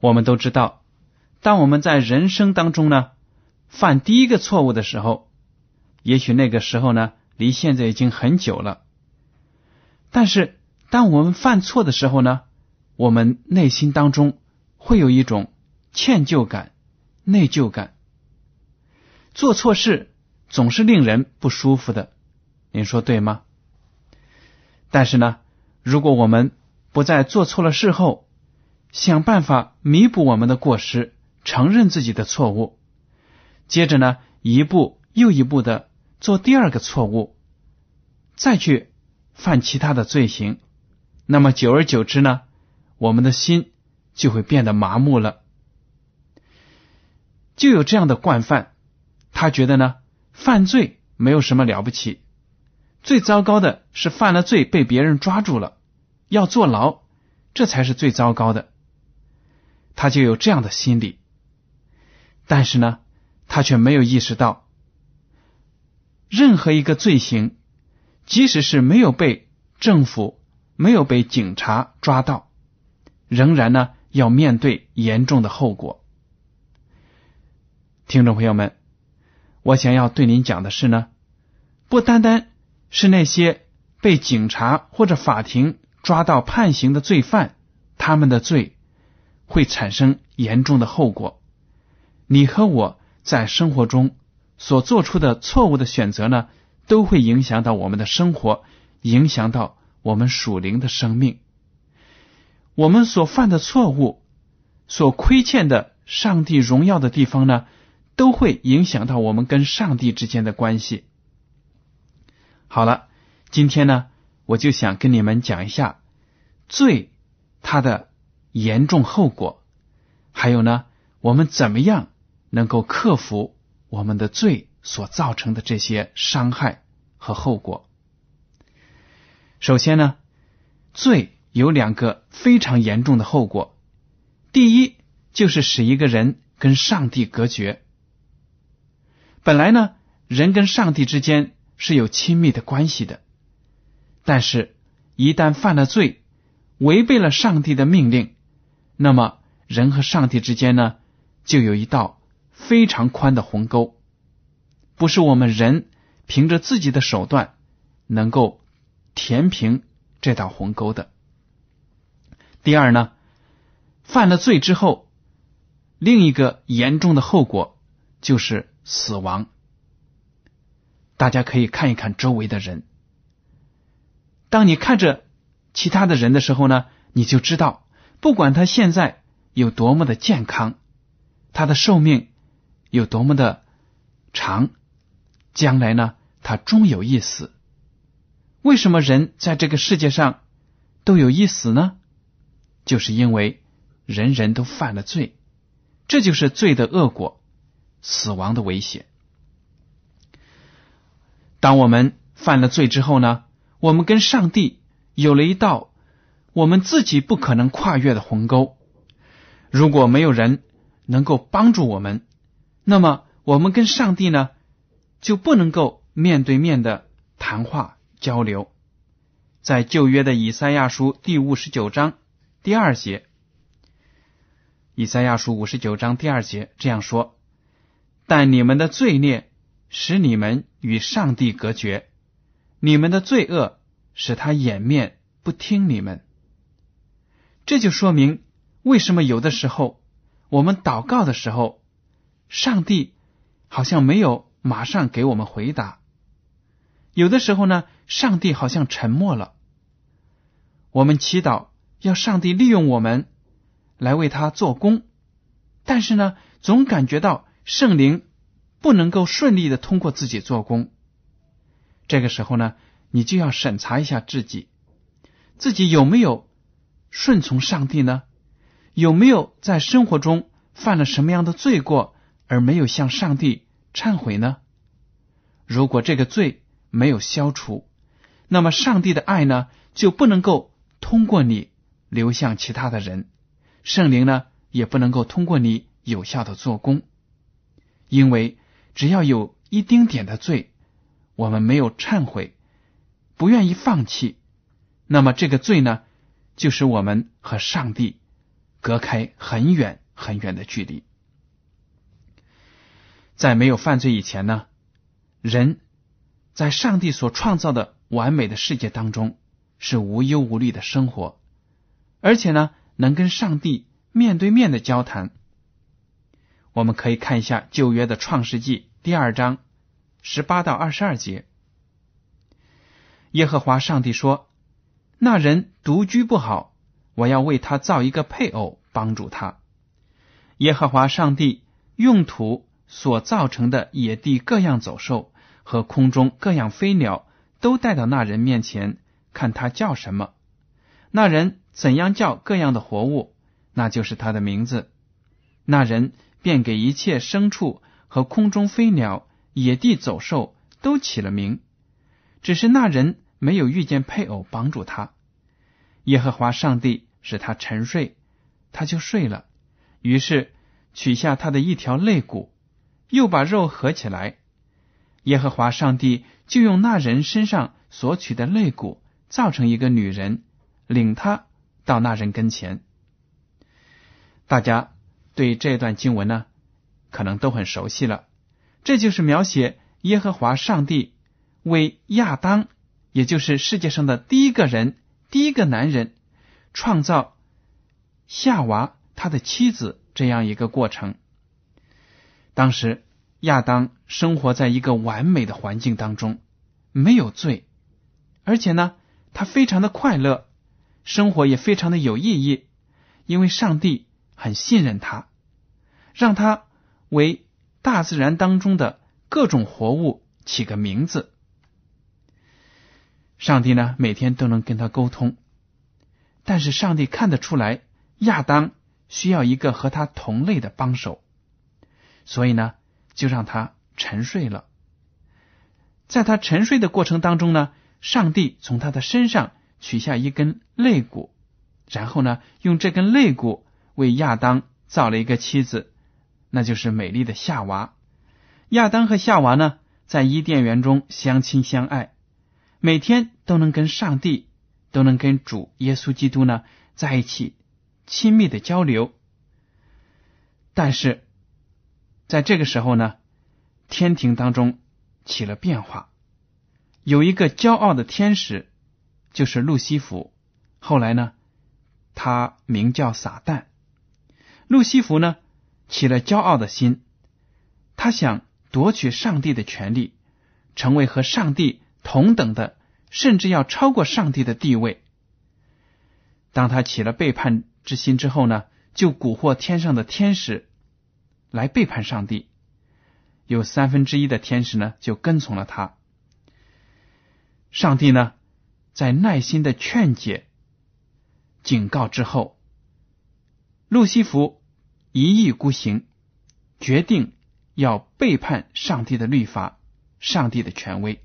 我们都知道，当我们在人生当中呢犯第一个错误的时候，也许那个时候呢离现在已经很久了。但是当我们犯错的时候呢，我们内心当中会有一种歉疚感、内疚感。做错事总是令人不舒服的。您说对吗？但是呢，如果我们不在做错了事后想办法弥补我们的过失，承认自己的错误，接着呢一步又一步的做第二个错误，再去犯其他的罪行，那么久而久之呢，我们的心就会变得麻木了。就有这样的惯犯，他觉得呢犯罪没有什么了不起。最糟糕的是犯了罪被别人抓住了，要坐牢，这才是最糟糕的。他就有这样的心理，但是呢，他却没有意识到，任何一个罪行，即使是没有被政府、没有被警察抓到，仍然呢要面对严重的后果。听众朋友们，我想要对您讲的是呢，不单单。是那些被警察或者法庭抓到判刑的罪犯，他们的罪会产生严重的后果。你和我在生活中所做出的错误的选择呢，都会影响到我们的生活，影响到我们属灵的生命。我们所犯的错误，所亏欠的上帝荣耀的地方呢，都会影响到我们跟上帝之间的关系。好了，今天呢，我就想跟你们讲一下罪它的严重后果，还有呢，我们怎么样能够克服我们的罪所造成的这些伤害和后果。首先呢，罪有两个非常严重的后果，第一就是使一个人跟上帝隔绝。本来呢，人跟上帝之间。是有亲密的关系的，但是，一旦犯了罪，违背了上帝的命令，那么人和上帝之间呢，就有一道非常宽的鸿沟，不是我们人凭着自己的手段能够填平这道鸿沟的。第二呢，犯了罪之后，另一个严重的后果就是死亡。大家可以看一看周围的人。当你看着其他的人的时候呢，你就知道，不管他现在有多么的健康，他的寿命有多么的长，将来呢，他终有一死。为什么人在这个世界上都有一死呢？就是因为人人都犯了罪，这就是罪的恶果，死亡的危险。当我们犯了罪之后呢，我们跟上帝有了一道我们自己不可能跨越的鸿沟。如果没有人能够帮助我们，那么我们跟上帝呢就不能够面对面的谈话交流。在旧约的以赛亚书第五十九章第二节，以赛亚书五十九章第二节这样说：“但你们的罪孽使你们与上帝隔绝，你们的罪恶使他掩面不听你们。”这就说明为什么有的时候我们祷告的时候，上帝好像没有马上给我们回答。有的时候呢，上帝好像沉默了。我们祈祷要上帝利用我们来为他做工，但是呢，总感觉到圣灵不能够顺利的通过自己做工。这个时候呢，你就要审查一下自己，自己有没有顺从上帝呢？有没有在生活中犯了什么样的罪过而没有向上帝忏悔呢？如果这个罪，没有消除，那么上帝的爱呢就不能够通过你流向其他的人，圣灵呢也不能够通过你有效的做工，因为只要有一丁点的罪，我们没有忏悔，不愿意放弃，那么这个罪呢，就使我们和上帝隔开很远很远的距离。在没有犯罪以前呢，人。在上帝所创造的完美的世界当中，是无忧无虑的生活，而且呢，能跟上帝面对面的交谈。我们可以看一下旧约的创世纪第二章十八到二十二节。耶和华上帝说：“那人独居不好，我要为他造一个配偶，帮助他。”耶和华上帝用土所造成的野地各样走兽。和空中各样飞鸟都带到那人面前，看他叫什么。那人怎样叫各样的活物，那就是他的名字。那人便给一切牲畜和空中飞鸟、野地走兽都起了名。只是那人没有遇见配偶帮助他。耶和华上帝使他沉睡，他就睡了。于是取下他的一条肋骨，又把肉合起来。耶和华上帝就用那人身上所取的肋骨造成一个女人，领他到那人跟前。大家对这段经文呢，可能都很熟悉了。这就是描写耶和华上帝为亚当，也就是世界上的第一个人、第一个男人，创造夏娃他的妻子这样一个过程。当时。亚当生活在一个完美的环境当中，没有罪，而且呢，他非常的快乐，生活也非常的有意义，因为上帝很信任他，让他为大自然当中的各种活物起个名字。上帝呢，每天都能跟他沟通，但是上帝看得出来，亚当需要一个和他同类的帮手，所以呢。就让他沉睡了，在他沉睡的过程当中呢，上帝从他的身上取下一根肋骨，然后呢，用这根肋骨为亚当造了一个妻子，那就是美丽的夏娃。亚当和夏娃呢，在伊甸园中相亲相爱，每天都能跟上帝，都能跟主耶稣基督呢在一起亲密的交流，但是。在这个时候呢，天庭当中起了变化，有一个骄傲的天使，就是路西弗。后来呢，他名叫撒旦。路西弗呢起了骄傲的心，他想夺取上帝的权利，成为和上帝同等的，甚至要超过上帝的地位。当他起了背叛之心之后呢，就蛊惑天上的天使。来背叛上帝，有三分之一的天使呢就跟从了他。上帝呢在耐心的劝解、警告之后，路西弗一意孤行，决定要背叛上帝的律法、上帝的权威。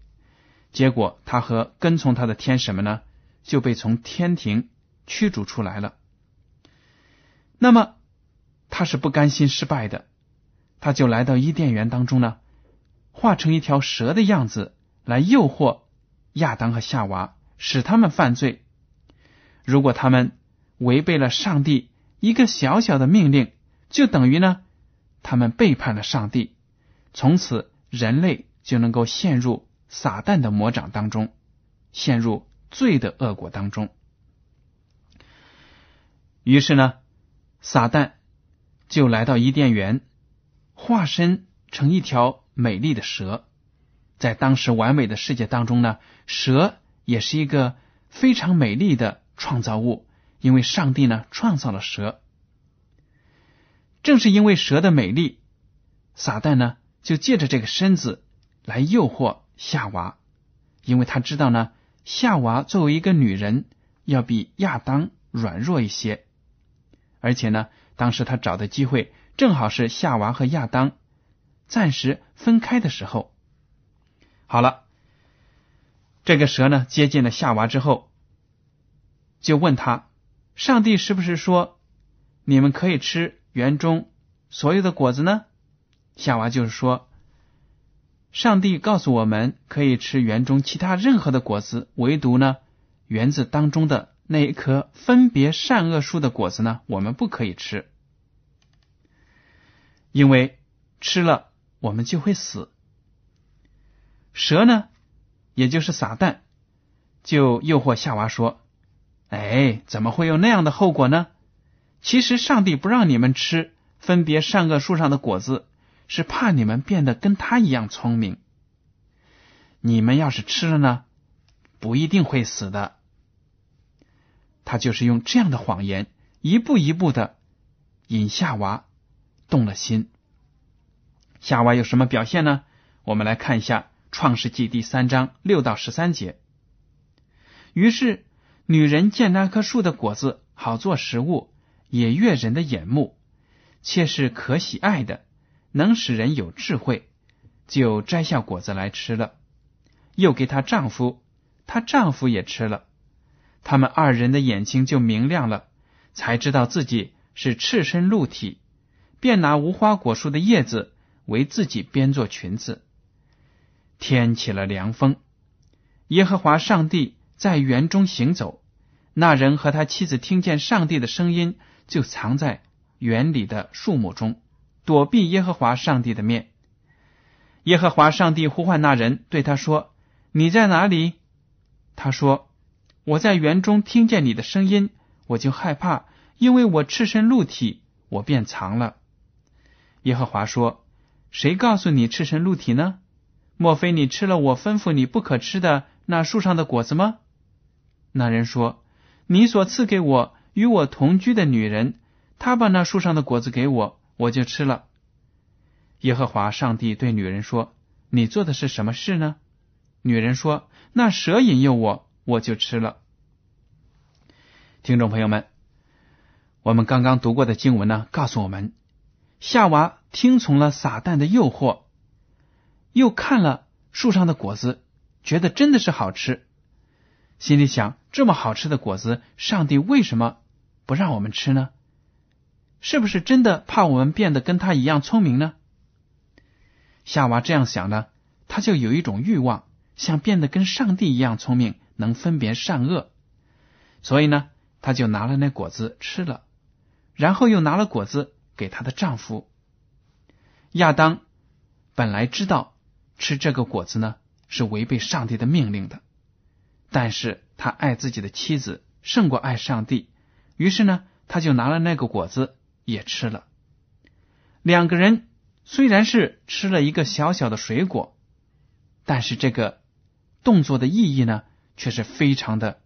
结果，他和跟从他的天使们呢就被从天庭驱逐出来了。那么，他是不甘心失败的，他就来到伊甸园当中呢，化成一条蛇的样子来诱惑亚当和夏娃，使他们犯罪。如果他们违背了上帝一个小小的命令，就等于呢，他们背叛了上帝，从此人类就能够陷入撒旦的魔掌当中，陷入罪的恶果当中。于是呢，撒旦就来到伊甸园，化身成一条美丽的蛇。在当时完美的世界当中呢，蛇也是一个非常美丽的创造物，因为上帝呢创造了蛇。正是因为蛇的美丽，撒旦呢就借着这个身子来诱惑夏娃，因为他知道呢，夏娃作为一个女人，要比亚当软弱一些。而且呢，当时他找的机会正好是夏娃和亚当暂时分开的时候。好了，这个蛇呢接近了夏娃之后，就问他：“上帝是不是说你们可以吃园中所有的果子呢？”夏娃就是说：“上帝告诉我们可以吃园中其他任何的果子，唯独呢园子当中的。”那一棵分别善恶树的果子呢？我们不可以吃，因为吃了我们就会死。蛇呢，也就是撒旦，就诱惑夏娃说：“哎，怎么会有那样的后果呢？其实上帝不让你们吃分别善恶树上的果子，是怕你们变得跟他一样聪明。你们要是吃了呢，不一定会死的。”他就是用这样的谎言，一步一步的引夏娃动了心。夏娃有什么表现呢？我们来看一下《创世纪》第三章六到十三节。于是，女人见那棵树的果子好做食物，也悦人的眼目，且是可喜爱的，能使人有智慧，就摘下果子来吃了，又给她丈夫，她丈夫也吃了。他们二人的眼睛就明亮了，才知道自己是赤身露体，便拿无花果树的叶子为自己编做裙子。天起了凉风，耶和华上帝在园中行走，那人和他妻子听见上帝的声音，就藏在园里的树木中，躲避耶和华上帝的面。耶和华上帝呼唤那人，对他说：“你在哪里？”他说。我在园中听见你的声音，我就害怕，因为我赤身露体，我便藏了。耶和华说：“谁告诉你赤身露体呢？莫非你吃了我吩咐你不可吃的那树上的果子吗？”那人说：“你所赐给我与我同居的女人，她把那树上的果子给我，我就吃了。”耶和华上帝对女人说：“你做的是什么事呢？”女人说：“那蛇引诱我。”我就吃了。听众朋友们，我们刚刚读过的经文呢，告诉我们，夏娃听从了撒旦的诱惑，又看了树上的果子，觉得真的是好吃，心里想：这么好吃的果子，上帝为什么不让我们吃呢？是不是真的怕我们变得跟他一样聪明呢？夏娃这样想呢，他就有一种欲望，想变得跟上帝一样聪明。能分别善恶，所以呢，她就拿了那果子吃了，然后又拿了果子给她的丈夫亚当。本来知道吃这个果子呢是违背上帝的命令的，但是他爱自己的妻子胜过爱上帝，于是呢，他就拿了那个果子也吃了。两个人虽然是吃了一个小小的水果，但是这个动作的意义呢？却是非常的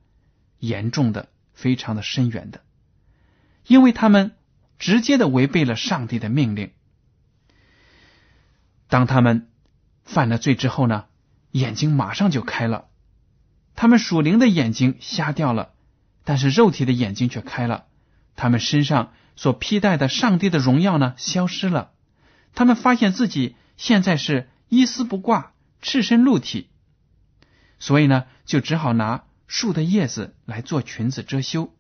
严重的，非常的深远的，因为他们直接的违背了上帝的命令。当他们犯了罪之后呢，眼睛马上就开了，他们属灵的眼睛瞎掉了，但是肉体的眼睛却开了。他们身上所披戴的上帝的荣耀呢，消失了。他们发现自己现在是一丝不挂，赤身露体。所以呢，就只好拿树的叶子来做裙子遮羞。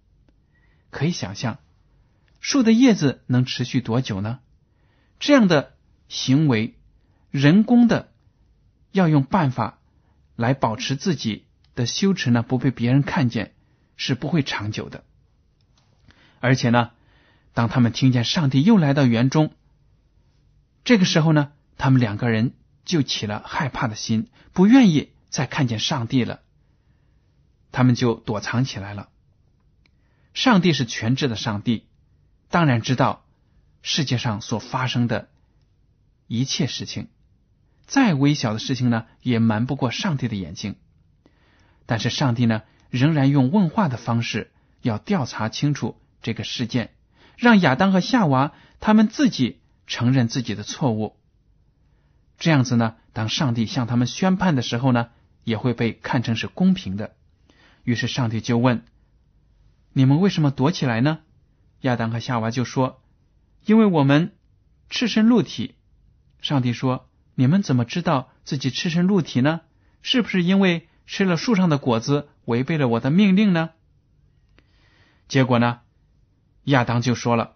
可以想象，树的叶子能持续多久呢？这样的行为，人工的要用办法来保持自己的羞耻呢，不被别人看见，是不会长久的。而且呢，当他们听见上帝又来到园中，这个时候呢，他们两个人就起了害怕的心，不愿意再看见上帝了。他们就躲藏起来了。上帝是全知的上帝，当然知道世界上所发生的一切事情，再微小的事情呢，也瞒不过上帝的眼睛。但是上帝呢，仍然用问话的方式要调查清楚。这个事件让亚当和夏娃他们自己承认自己的错误，这样子呢，当上帝向他们宣判的时候呢，也会被看成是公平的。于是上帝就问：“你们为什么躲起来呢？”亚当和夏娃就说：“因为我们赤身露体。”上帝说：“你们怎么知道自己赤身露体呢？是不是因为吃了树上的果子，违背了我的命令呢？”结果呢？亚当就说了：“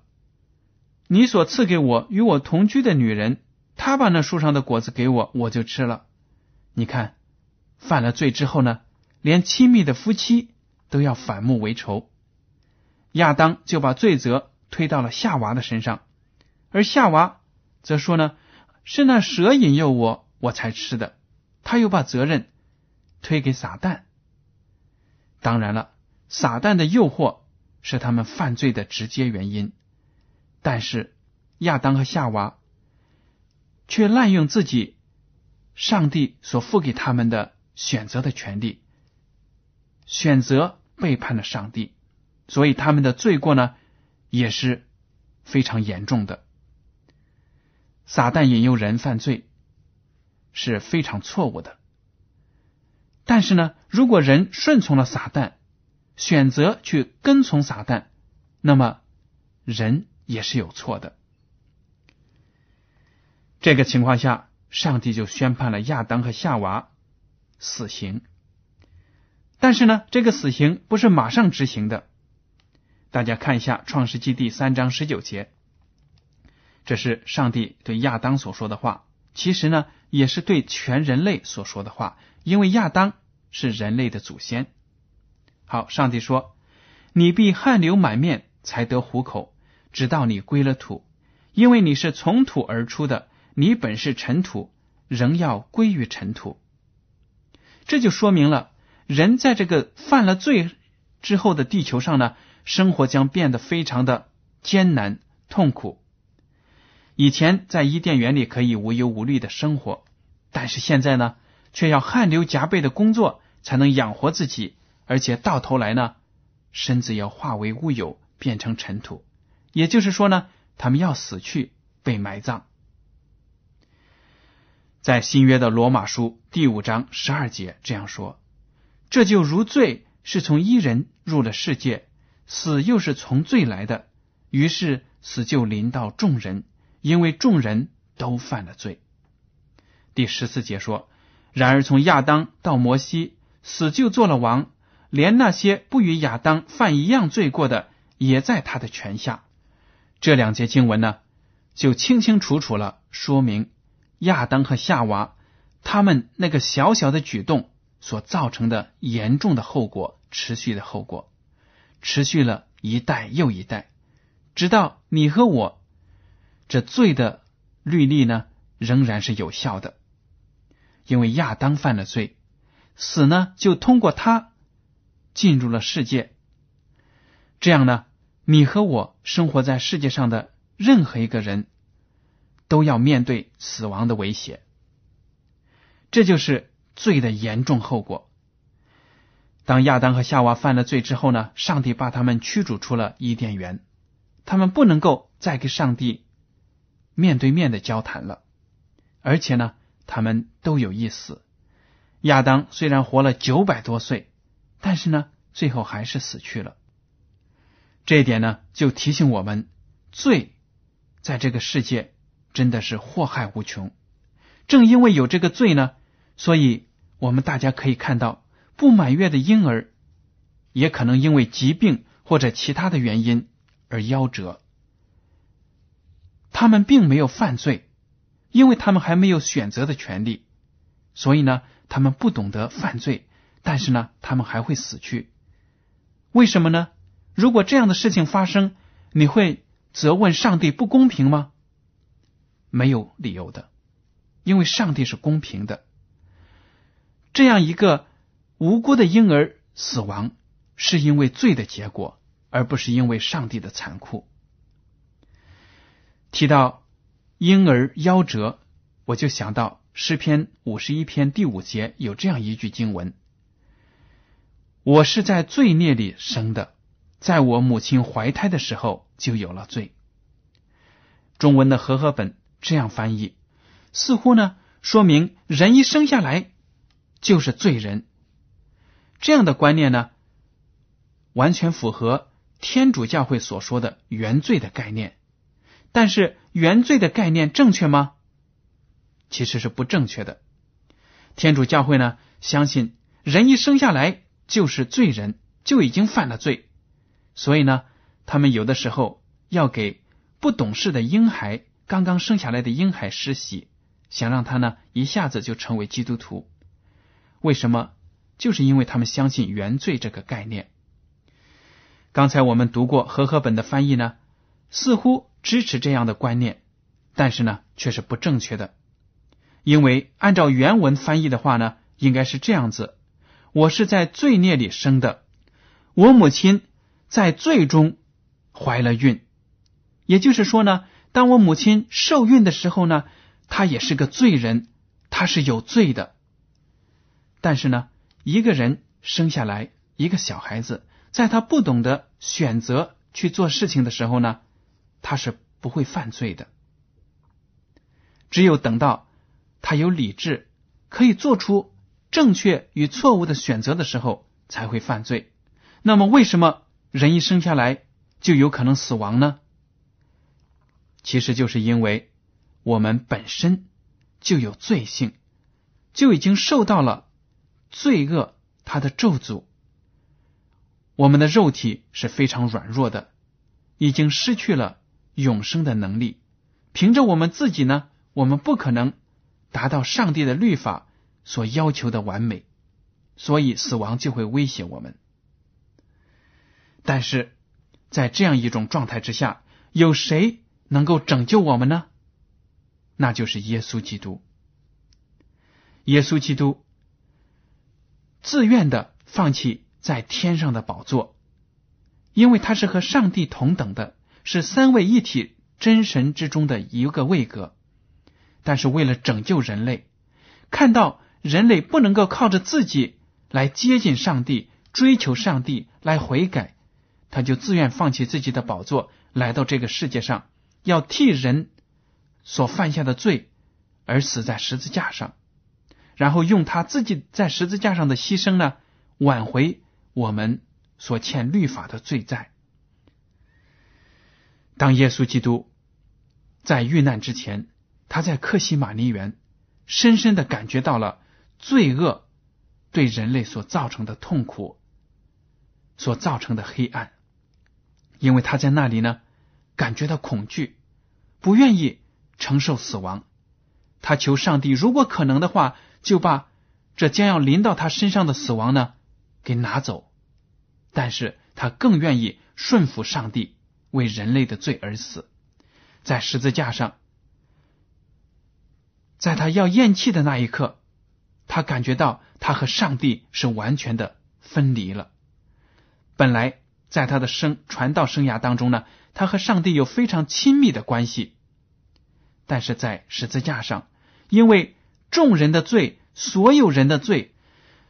你所赐给我与我同居的女人，她把那树上的果子给我，我就吃了。你看，犯了罪之后呢，连亲密的夫妻都要反目为仇。亚当就把罪责推到了夏娃的身上，而夏娃则说呢，是那蛇引诱我，我才吃的。他又把责任推给撒旦。当然了，撒旦的诱惑。”是他们犯罪的直接原因，但是亚当和夏娃却滥用自己上帝所赋给他们的选择的权利，选择背叛了上帝，所以他们的罪过呢也是非常严重的。撒旦引诱人犯罪是非常错误的，但是呢，如果人顺从了撒旦。选择去跟从撒旦，那么人也是有错的。这个情况下，上帝就宣判了亚当和夏娃死刑。但是呢，这个死刑不是马上执行的。大家看一下《创世纪》第三章十九节，这是上帝对亚当所说的话。其实呢，也是对全人类所说的话，因为亚当是人类的祖先。好，上帝说：“你必汗流满面才得糊口，直到你归了土，因为你是从土而出的，你本是尘土，仍要归于尘土。”这就说明了，人在这个犯了罪之后的地球上呢，生活将变得非常的艰难痛苦。以前在伊甸园里可以无忧无虑的生活，但是现在呢，却要汗流浃背的工作才能养活自己。而且到头来呢，身子要化为乌有，变成尘土。也就是说呢，他们要死去，被埋葬。在新约的罗马书第五章十二节这样说：“这就如罪是从一人入了世界，死又是从罪来的，于是死就临到众人，因为众人都犯了罪。”第十四节说：“然而从亚当到摩西，死就做了王。”连那些不与亚当犯一样罪过的，也在他的权下。这两节经文呢，就清清楚楚了说明亚当和夏娃他们那个小小的举动所造成的严重的后果，持续的后果，持续了一代又一代，直到你和我，这罪的律例呢，仍然是有效的。因为亚当犯了罪，死呢，就通过他。进入了世界，这样呢，你和我生活在世界上的任何一个人，都要面对死亡的威胁。这就是罪的严重后果。当亚当和夏娃犯了罪之后呢，上帝把他们驱逐出了伊甸园，他们不能够再跟上帝面对面的交谈了，而且呢，他们都有意死。亚当虽然活了九百多岁。但是呢，最后还是死去了。这一点呢，就提醒我们，罪在这个世界真的是祸害无穷。正因为有这个罪呢，所以我们大家可以看到，不满月的婴儿也可能因为疾病或者其他的原因而夭折。他们并没有犯罪，因为他们还没有选择的权利，所以呢，他们不懂得犯罪，但是呢，他们还会死去。为什么呢？如果这样的事情发生，你会责问上帝不公平吗？没有理由的，因为上帝是公平的。这样一个无辜的婴儿死亡，是因为罪的结果，而不是因为上帝的残酷。提到婴儿夭折，我就想到诗篇五十一篇第五节有这样一句经文：“我是在罪孽里生的，在我母亲怀胎的时候就有了罪。”中文的和合本。这样翻译，似乎呢说明人一生下来就是罪人。这样的观念呢，完全符合天主教会所说的原罪的概念。但是原罪的概念正确吗？其实是不正确的。天主教会呢相信人一生下来就是罪人，就已经犯了罪，所以呢，他们有的时候要给不懂事的婴孩。刚刚生下来的婴孩施洗，想让他呢一下子就成为基督徒。为什么？就是因为他们相信原罪这个概念。刚才我们读过和合本的翻译呢，似乎支持这样的观念，但是呢却是不正确的。因为按照原文翻译的话呢，应该是这样子：我是在罪孽里生的，我母亲在罪中怀了孕。也就是说呢。当我母亲受孕的时候呢，她也是个罪人，她是有罪的。但是呢，一个人生下来一个小孩子，在他不懂得选择去做事情的时候呢，他是不会犯罪的。只有等到他有理智，可以做出正确与错误的选择的时候，才会犯罪。那么，为什么人一生下来就有可能死亡呢？其实就是因为我们本身就有罪性，就已经受到了罪恶它的咒诅。我们的肉体是非常软弱的，已经失去了永生的能力。凭着我们自己呢，我们不可能达到上帝的律法所要求的完美，所以死亡就会威胁我们。但是在这样一种状态之下，有谁？能够拯救我们呢？那就是耶稣基督。耶稣基督自愿的放弃在天上的宝座，因为他是和上帝同等的，是三位一体真神之中的一个位格。但是为了拯救人类，看到人类不能够靠着自己来接近上帝、追求上帝来悔改，他就自愿放弃自己的宝座，来到这个世界上。要替人所犯下的罪而死在十字架上，然后用他自己在十字架上的牺牲呢，挽回我们所欠律法的罪债。当耶稣基督在遇难之前，他在克西马尼园深深的感觉到了罪恶对人类所造成的痛苦，所造成的黑暗，因为他在那里呢。感觉到恐惧，不愿意承受死亡。他求上帝，如果可能的话，就把这将要临到他身上的死亡呢给拿走。但是他更愿意顺服上帝，为人类的罪而死，在十字架上。在他要咽气的那一刻，他感觉到他和上帝是完全的分离了。本来在他的生传道生涯当中呢。他和上帝有非常亲密的关系，但是在十字架上，因为众人的罪，所有人的罪，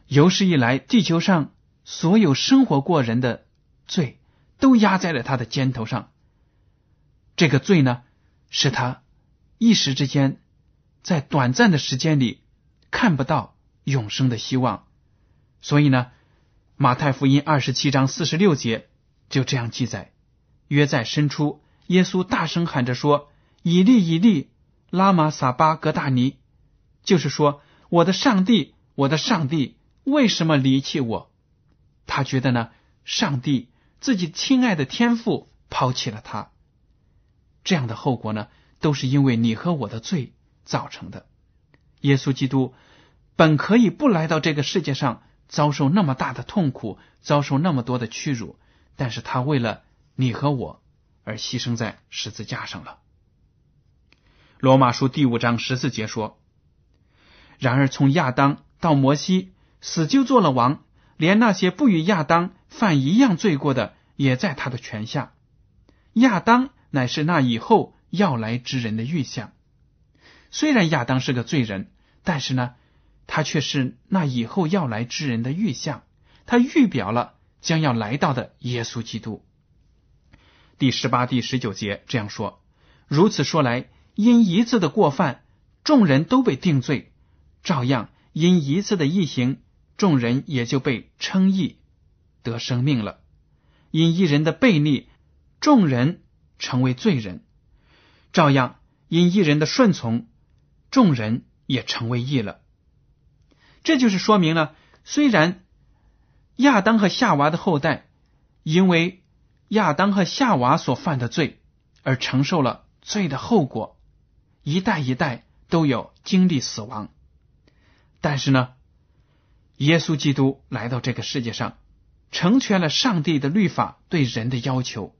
有史以来地球上所有生活过人的罪，都压在了他的肩头上。这个罪呢，使他一时之间，在短暂的时间里看不到永生的希望。所以呢，马太福音二十七章四十六节就这样记载。约在深处，耶稣大声喊着说：“以利以利，拉玛撒巴格大尼。”就是说，我的上帝，我的上帝，为什么离弃我？他觉得呢，上帝自己亲爱的天父抛弃了他。这样的后果呢，都是因为你和我的罪造成的。耶稣基督本可以不来到这个世界上，遭受那么大的痛苦，遭受那么多的屈辱，但是他为了你和我而牺牲在十字架上了。罗马书第五章十四节说：“然而从亚当到摩西，死就做了王，连那些不与亚当犯一样罪过的，也在他的权下。亚当乃是那以后要来之人的预象。虽然亚当是个罪人，但是呢，他却是那以后要来之人的预象，他预表了将要来到的耶稣基督。”第十八、第十九节这样说：“如此说来，因一次的过犯，众人都被定罪；照样，因一次的异行，众人也就被称义得生命了。因一人的悖逆，众人成为罪人；照样，因一人的顺从，众人也成为义了。”这就是说明了，虽然亚当和夏娃的后代因为。亚当和夏娃所犯的罪，而承受了罪的后果，一代一代都有经历死亡。但是呢，耶稣基督来到这个世界上，成全了上帝的律法对人的要求，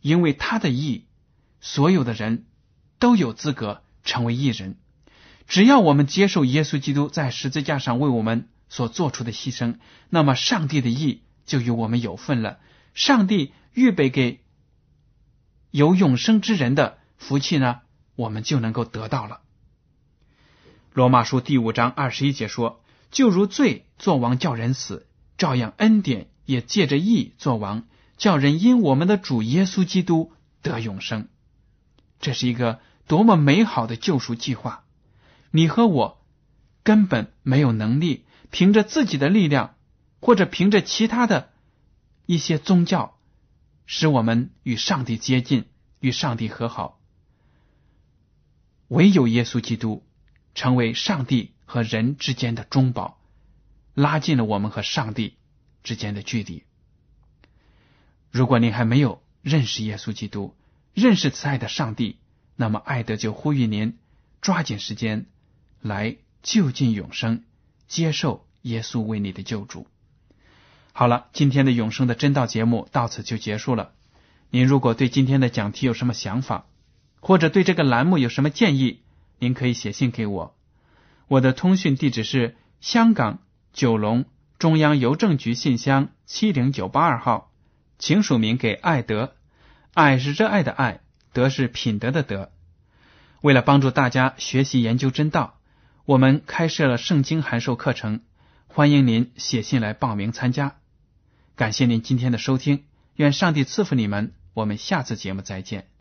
因为他的义，所有的人都有资格成为义人。只要我们接受耶稣基督在十字架上为我们所做出的牺牲，那么上帝的义就与我们有份了。上帝预备给有永生之人的福气呢，我们就能够得到了。罗马书第五章二十一节说：“就如罪作王叫人死，照样恩典也借着义作王，叫人因我们的主耶稣基督得永生。”这是一个多么美好的救赎计划！你和我根本没有能力凭着自己的力量，或者凭着其他的。一些宗教使我们与上帝接近，与上帝和好。唯有耶稣基督成为上帝和人之间的中保，拉近了我们和上帝之间的距离。如果您还没有认识耶稣基督，认识慈爱的上帝，那么爱德就呼吁您抓紧时间来就近永生，接受耶稣为你的救主。好了，今天的永生的真道节目到此就结束了。您如果对今天的讲题有什么想法，或者对这个栏目有什么建议，您可以写信给我。我的通讯地址是香港九龙中央邮政局信箱七零九八二号，请署名给爱德。爱是热爱的爱，德是品德的德。为了帮助大家学习研究真道，我们开设了圣经函授课程，欢迎您写信来报名参加。感谢您今天的收听，愿上帝赐福你们。我们下次节目再见。